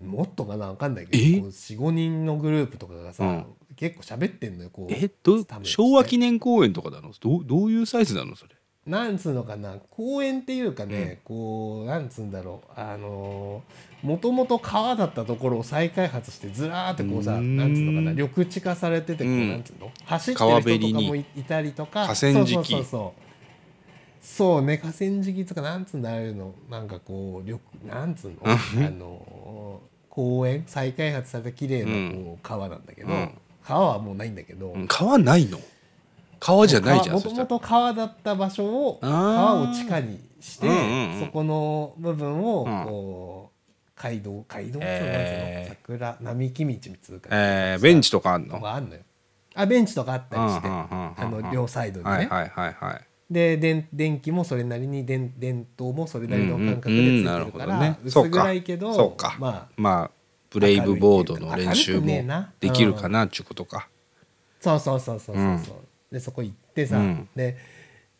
もっとかな分かんないえ？けど45人のグループとかがさ、うん。結構喋ってんのよこう。え？ど昭和記念公園とかなの？どう？どういうサイズなのそれ？なんつうのかな公園っていうかね、こうなんつうんだろうあのもともと川だったところを再開発してずらーってこうさん。なんつうのかな緑地化されててこう、うん。なんつうの？走って川る人とかもいいたりとか。河川敷。そうそうそうそうそうね河川敷とかなんつうんだああいうのなんかこう緑なんつうの？あの公園再開発された綺麗なこう川なんだけど、うん。川はもうないんだけど、うん川ないの？川じゃないじゃんもともと川だった場所を川を地下にして、うんうんうん。そこの部分をうん。こう街道街道っていうのえー。桜並木道みつうか、えー、ベンチとかあんとのかあベンチとかあったりして、うんうんうんうん。あの両サイドにね、はいはいはいはいで電電気もそれなりに電電灯もそれなりの感覚でついてるから、うんうんうんなるほどね。薄暗いけどそうか。まあまあブレイブボードの練習もな。できるかなっちゅうことか。そうそうそうそうそうそう、でそこ行ってさ、うん。で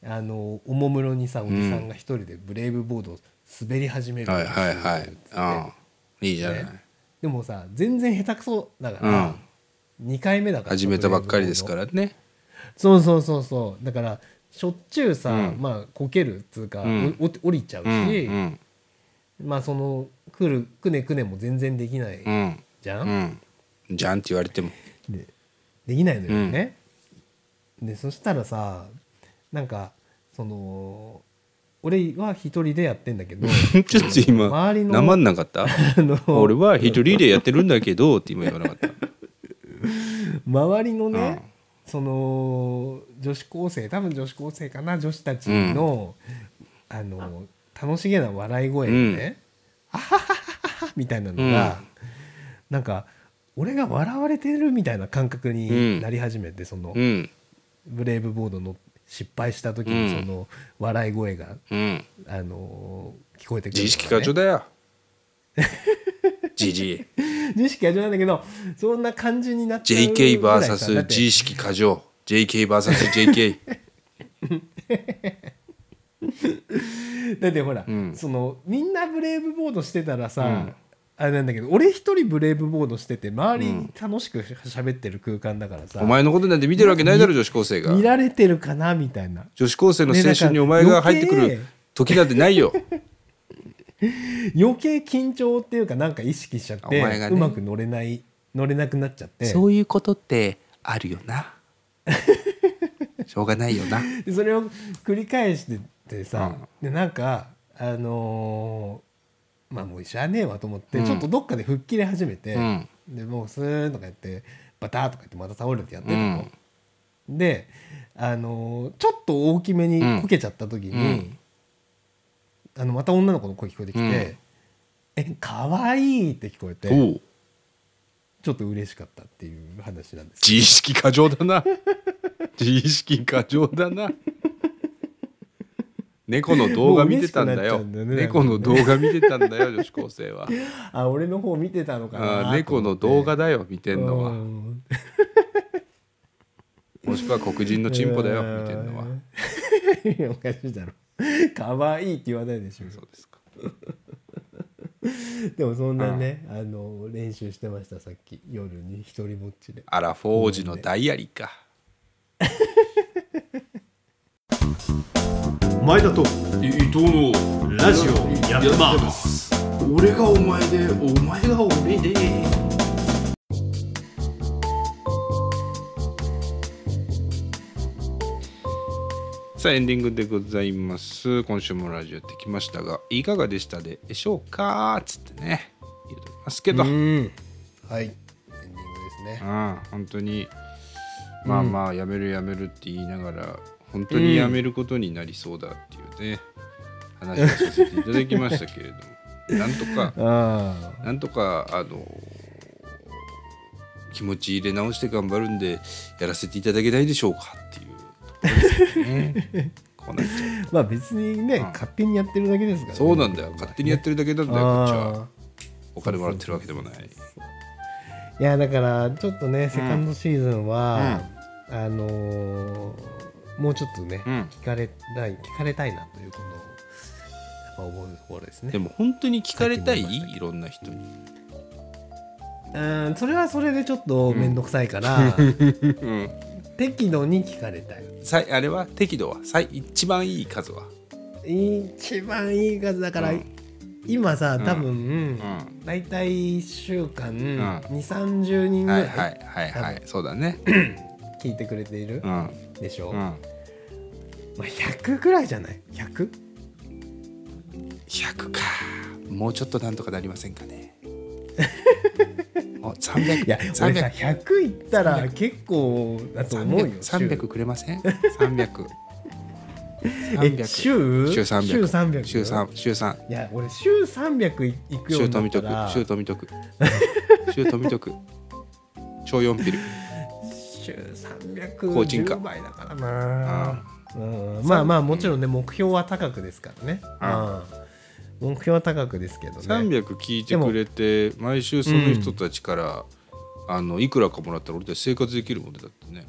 あのおもむろにさおじさんが一人でブレイブボードを滑り始めるはいはいはい。いいじゃない、ね。でもさ全然下手くそだから、2回目だから始めたばっかりですからね。そうそうそうそう。だからしょっちゅうさ、うん。まあこけるっつうか、うん。おお降りちゃうし、うんまあその来るくねくねも全然できないうん。うんじゃん、うん。じゃんって言われても。でできないのよね、でそしたらさなんかその俺は一人でやってんだけど *laughs* ちょっと今周りのなまんなかった？あの俺は一人でやってるんだけどって今言わなかった。*laughs* 周りのね、うんその女子高生多分女子高生かな女子たちの、あの楽しげな笑い声でね「あはははは」みたいなのが、なんか俺が笑われてるみたいな感覚になり始めて、そのうん。ブレイブボードの失敗した時うん。にその笑い声が、うん。あの聞こえてくる自意識過剰だよ *laughs* じじい。*laughs* 自意識過剰なんだけどそんな感じになっちゃうぐらいさだて。自意識過剰。JKVSJK *laughs* だってほら、うん。そのみんなブレイブボードしてたらさ、うん。あれなんだけど俺一人ブレイブボードしてて周り楽しく喋ってる空間だからさ、お前のことなんて見てるわけないだろ女子高生が。見られてるかなみたいな。女子高生の青春にお前が入ってくる時なんてないよ *laughs* *laughs* 余計緊張っていうかなんか意識しちゃって、ね。うまく乗れない乗れなくなっちゃって。そういうことってあるよな。*laughs* しょうがないよな。でそれを繰り返しててさ、でなんかあのーまあもうしゃあねえわと思って、うん。ちょっとどっかで吹っ切れ始めて、うん。でもうスーンとかやってバターとかやってまた倒れてやってたの、であのーちょっと大きめにこけちゃった時に、うんあのまた女の子の声聞こえてきて「うん。えかわいい」って聞こえてちょっと嬉しかったっていう話なんです。自意識過剰だな。*laughs* 自意識過剰だな。猫の動画見てたんだよ。ね猫の動画見てたんだよ女子高生は。あ俺の方見てたのかな。あー猫の動画だよ見てんのうはん。もしくは黒人のチンポだよ見てんのは。*laughs* おかしいだろ *laughs* 可愛いって言わないでしょ。そうですか。*laughs* でもそんなねあの練習してましたさっき夜に一人ぼっちで。アラフォージのダイアリーか。前田と伊藤のラジオやってます。俺がお前でお前が俺でさあエンディングでございます。今週もラジオやってきましたがいかがでしたでしょうか？つってね言うとりますけど。はい。エンディングですね。本当に。まあまあやめるやめるって言いながら本当にやめることになりそうだっていうね、話をさせていただきましたけれども。*laughs* なんとかああ。なんとかあの気持ち入れ直して頑張るんでやらせていただけないでしょうか？っていう。とですよねこうなっちゃうまあ別にね、ん。勝手にやってるだけですから、ね、そうなんだよ。勝手にやってるだけなんだよこっちは。あお金もらってるわけでもない。ーいやだからちょっとねセカンドシーズンは、あのーもうちょっとね、うん。聞かれたい聞かれたいなということをやっぱ思うところですね。でも本当に聞かれたい？さっきも言いましたいろんな人に。うんそれはそれでちょっと面倒くさいから、うん。適度に聞かれたいさいあれは適度はさい一番いい数は。一番いい数だから、うん。今さ多分、ん。大体1週間、ん。2 3 0人ぐらいはいはいはいはい。そうだね。*clears throat* 聞いてくれているうん。でしょ、うん。まあ、100ぐらいじゃない？100? 100か。もうちょっとなんとかなりませんかね。お *laughs* 300いや俺さ300 100いったら結構だと思うよ300 300くれません *laughs* ?300 え週？週300週300週3週3いや俺週300いいくよ週富徳週富徳 *laughs* 週富徳超4ピル。週工賃か。310倍だからな。うん。まあまあもちろんね目標は高くですからね。うん目標は高くですけどね。300聞いてくれて毎週その人たちから、あのいくらかもらったら俺たち生活できるもんねだってね。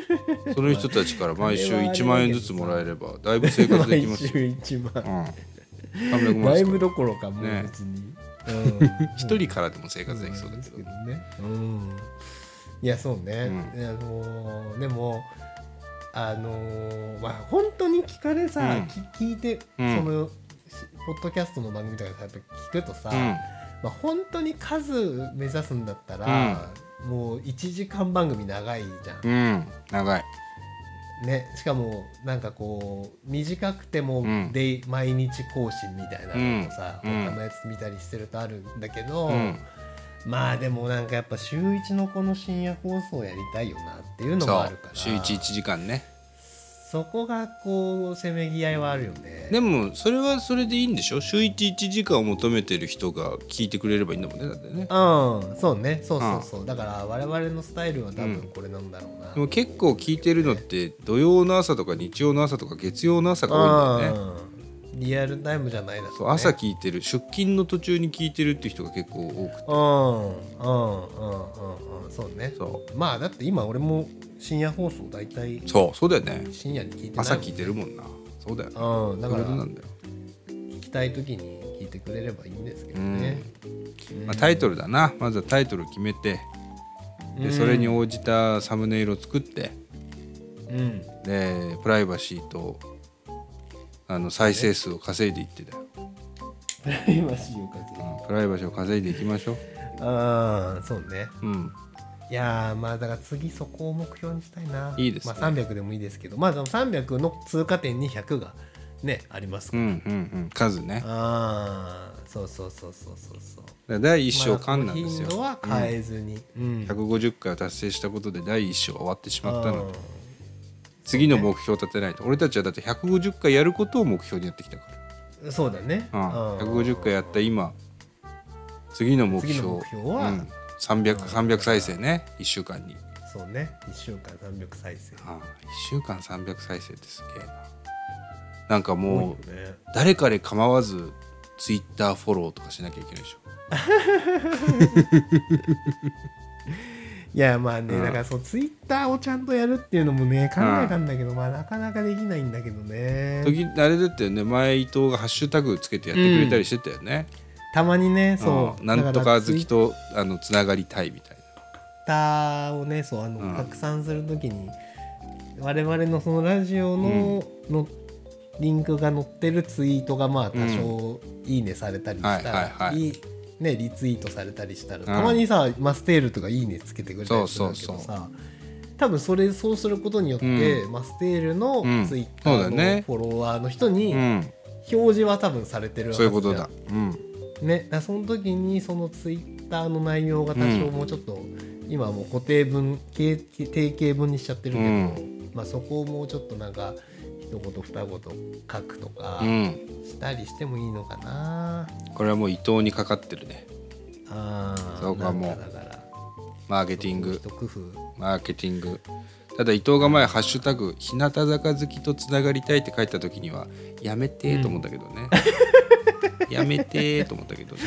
*laughs* その人たちから毎週あれはあれだけど1万円ずつもらえればだいぶ生活できますよ、毎週1万。うん、300万だいぶどころかもうね。別に、*laughs* うん。一人からでも生活できそうだけど、ね、うん、いやそうね、うん。あのーでもあのーまあ本当に聞かれさ、うん。き聞いて、うん。そのしポッドキャストの番組とかやっぱ聞くとさ、うん。まあ、本当に数目指すんだったら、もう1時間番組長いじゃん、うん。長い。ね、しかもなんかこう短くてもうん。で、毎日更新みたいなのもさ、うん。他のやつ見たりしてるとあるんだけど、うん。まあでもなんかやっぱ週一のこの深夜放送やりたいよなっていうのもあるから。週11時間ねそこがこうせめぎ合いはあるよね。でもそれはそれでいいんでしょ？週11時間を求めてる人が聞いてくれればいいんだもんねだってね。うんそうね。そうそうそう、だから我々のスタイルは多分これなんだろうな、でも結構聞いてるのって土曜の朝とか日曜の朝とか月曜の朝が多いんだよね。うんリアルタイムじゃないだと、ね、朝聞いてる出勤の途中に聞いてるっていう人が結構多くて。うんうんうんうんうんそうねそまあだって今俺も深夜放送大体そうそうだよね深夜に聞いてないもん朝聞いてるもんなそそうだよねうんだから聞きたい時に聞いてくれればいいんですけどね、まあ、タイトルだなまずはタイトル決めてでそれに応じたサムネイルを作ってうんでプライバシーとあの再生数を稼いでいってだよ、プライバシーをかけうんプライバシーを稼いでいきましょう。ああそうね。うん。いやーまあだから次そこを目標にしたいな。いいですね。まあ、300でもいいですけど。まあでも300の通過点に100がねありますから、うんうんうん。数ね。ああそうそうそうそうそうそう。だから第一章間なんですよ、頻度は変えずに、うん。150回を達成したことで第一章は終わってしまったの。うん。で次の目標を立てないと。俺たちはだって150回やることを目標にやってきたから。そうだね、うん、うん150回やった今次の目標。目標は？うん、300, 300再生ね。1週間に。そうね。1週間300再生。ああ1週間300再生ってすげえな。なんかもようね。誰かで構わずツイッターフォローとかしなきゃいけないでしょ *laughs* いやまあね、うん。だからそうツイッターをちゃんとやるっていうのもね考えたんだけど、まあなかなかできないんだけどね。時あれだったよね。前伊藤がハッシュタグつけてやってくれたりしてたよね、たまにねそう。うんなんとか好きととあのつながりたいみたいツイッターをねそうあの、うん拡散するときに我々のそのラジオの,、のリンクが載ってるツイートがまあ多少いいねされたりしたら、はいはいはい。いいね、リツイートされたりしたら、ん。たまにさマステールとかいいねつけてくれたりするんだけどそうそうさ多分それそうすることによって、マステールのうん。ツイッターのフォロワーの人に表示は多分されてるはずそういうことだ、うん、ね、だその時にそのツイッターの内容が多少もうちょっと、今はもう固定文形定型文にしちゃってるけど、うん。まあ、そこをもうちょっとなんか一言二言書くとかうん、したりしてもいいのかな、これはもう伊藤にかかってるね。あーそうかも。うなんだから。マーケティング。マーケティング。ただ伊藤が前「ハッシュタグ日向坂好きとつながりたい」って書いた時には「やめて」と思ったけどね、やめてと思ったけどね。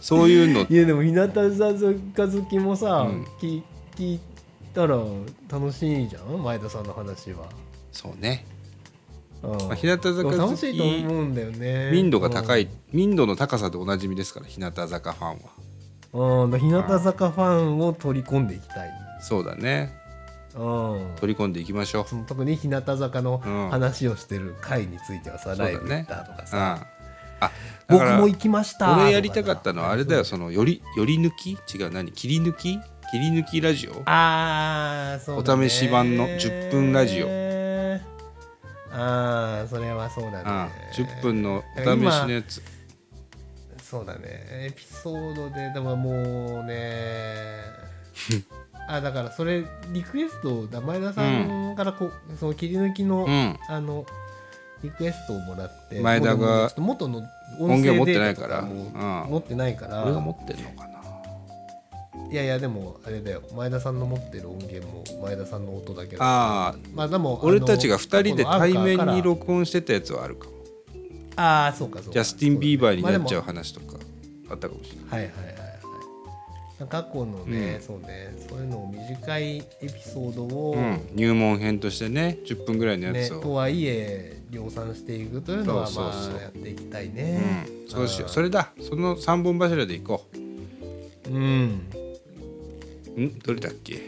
そういうの。いやでも日向坂好きもさ、うん。聞聞いたら楽しいじゃん？前田さんの話は、そうね、うん。まあ、日向坂好楽しいとき思うんだよね。民度が高うん。い、民度の高さでおなじみですから日向坂ファンは。うん、日向坂ファンを取り込んでいきたい。そうだね。うん、取り込んでいきましょう。特に日向坂のうん。話をしてる回についてはさ、そうだね。ライブ行ったとかうん。さ、あだから僕も行きました俺やりたかったのはあれだよそそのよりより抜き？違う何？切り抜き？切り抜きラジオ？あーそうだね。お試し版の10分ラジオああそれはそうだね。ああ10分のお試しのやつ。そうだね。エピソードででももうね *laughs* あだからそれリクエストだ前田さんからこう、その切り抜きの、うん。あのリクエストをもらって前田が元の音源持ってデないから。持ってないから。俺が持ってんのかないやいやでもあれだよ。前田さんの持ってる音源も前田さんの音だけどああ。まあでも俺たちが2人で対面に録録音してたやつはあるかも。ああそうかそうか。ジャスティン・ビーバーになっちゃうま話とかあったかもしれない。はいはいはいはい。過去のね、うん。そうね。そういうのを短いエピソードを、うん、入門編としてね10分ぐらいのやね、つを、とはいえ量産していくというのはまあやっていきたいね。うん、そうしよう。それだ。その3本柱でいこう。んううんどれだっけ？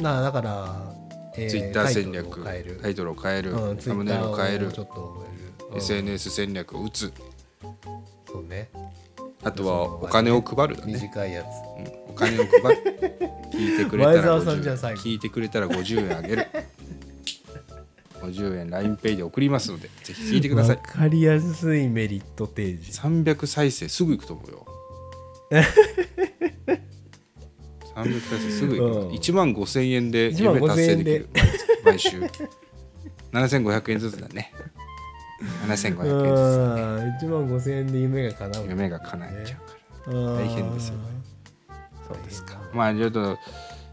なあだから、えーツイッター戦略タイトルを変える。タイトルを変える、うん、サムネイルを変える。変える、うん。SNS 戦略を打つ。そうね。あとはお金を配るだね、短いやつ。うん。お金を配る。聞いてくれたら前澤さん50円じゃあ最後。聞いてくれたら50円あげる。*laughs* 50円 LINEPay で送りますのでぜひ聞いてください。わかりやすいメリット提示。300再生すぐ行くと思うよ *laughs* 300再生すぐ行く、うん。1万5000円で1万夢達成でき5000円る。毎週。7500円ずつだね。7500円ずつだね。1万5000円で夢が叶う。夢が叶えちゃうから。大大変ですよ。そうですか。まあちょっと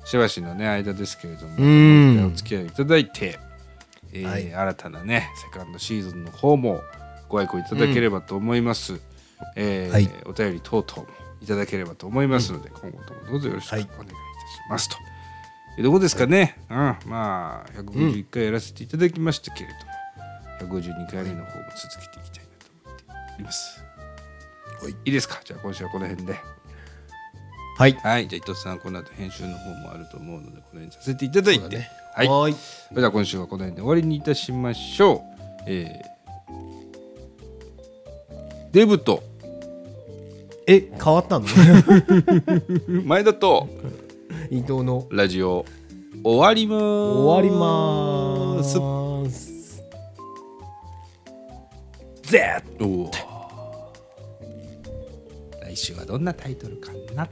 しばしのね間ですけれども、ん。お付き合いいただいて、えーはい。新たなねセカンドシーズンの方もご愛顧いただければと思います、えーはいお便り等々もいただければと思いますので、今後ともどうぞよろしくお願いいたします、と。い。うとこですかね、うん、まあ151回やらせていただきましたけれども、152回目の方も続けていきたいなと思っております。はい。いいですか？じゃあ今週はこの辺で。はい。はい、じゃあ伊藤さんこの後編集の方もあると思うのでこの辺にさせていただいて、ね。はい。はーい。それでは今週はこの辺で終わりにいたしましょう。えー、デブとえ変わったの？*laughs* 前田と伊藤の。ラジオ終わりまーす。終わりまーす。ぜ来週はどんなタイトルかな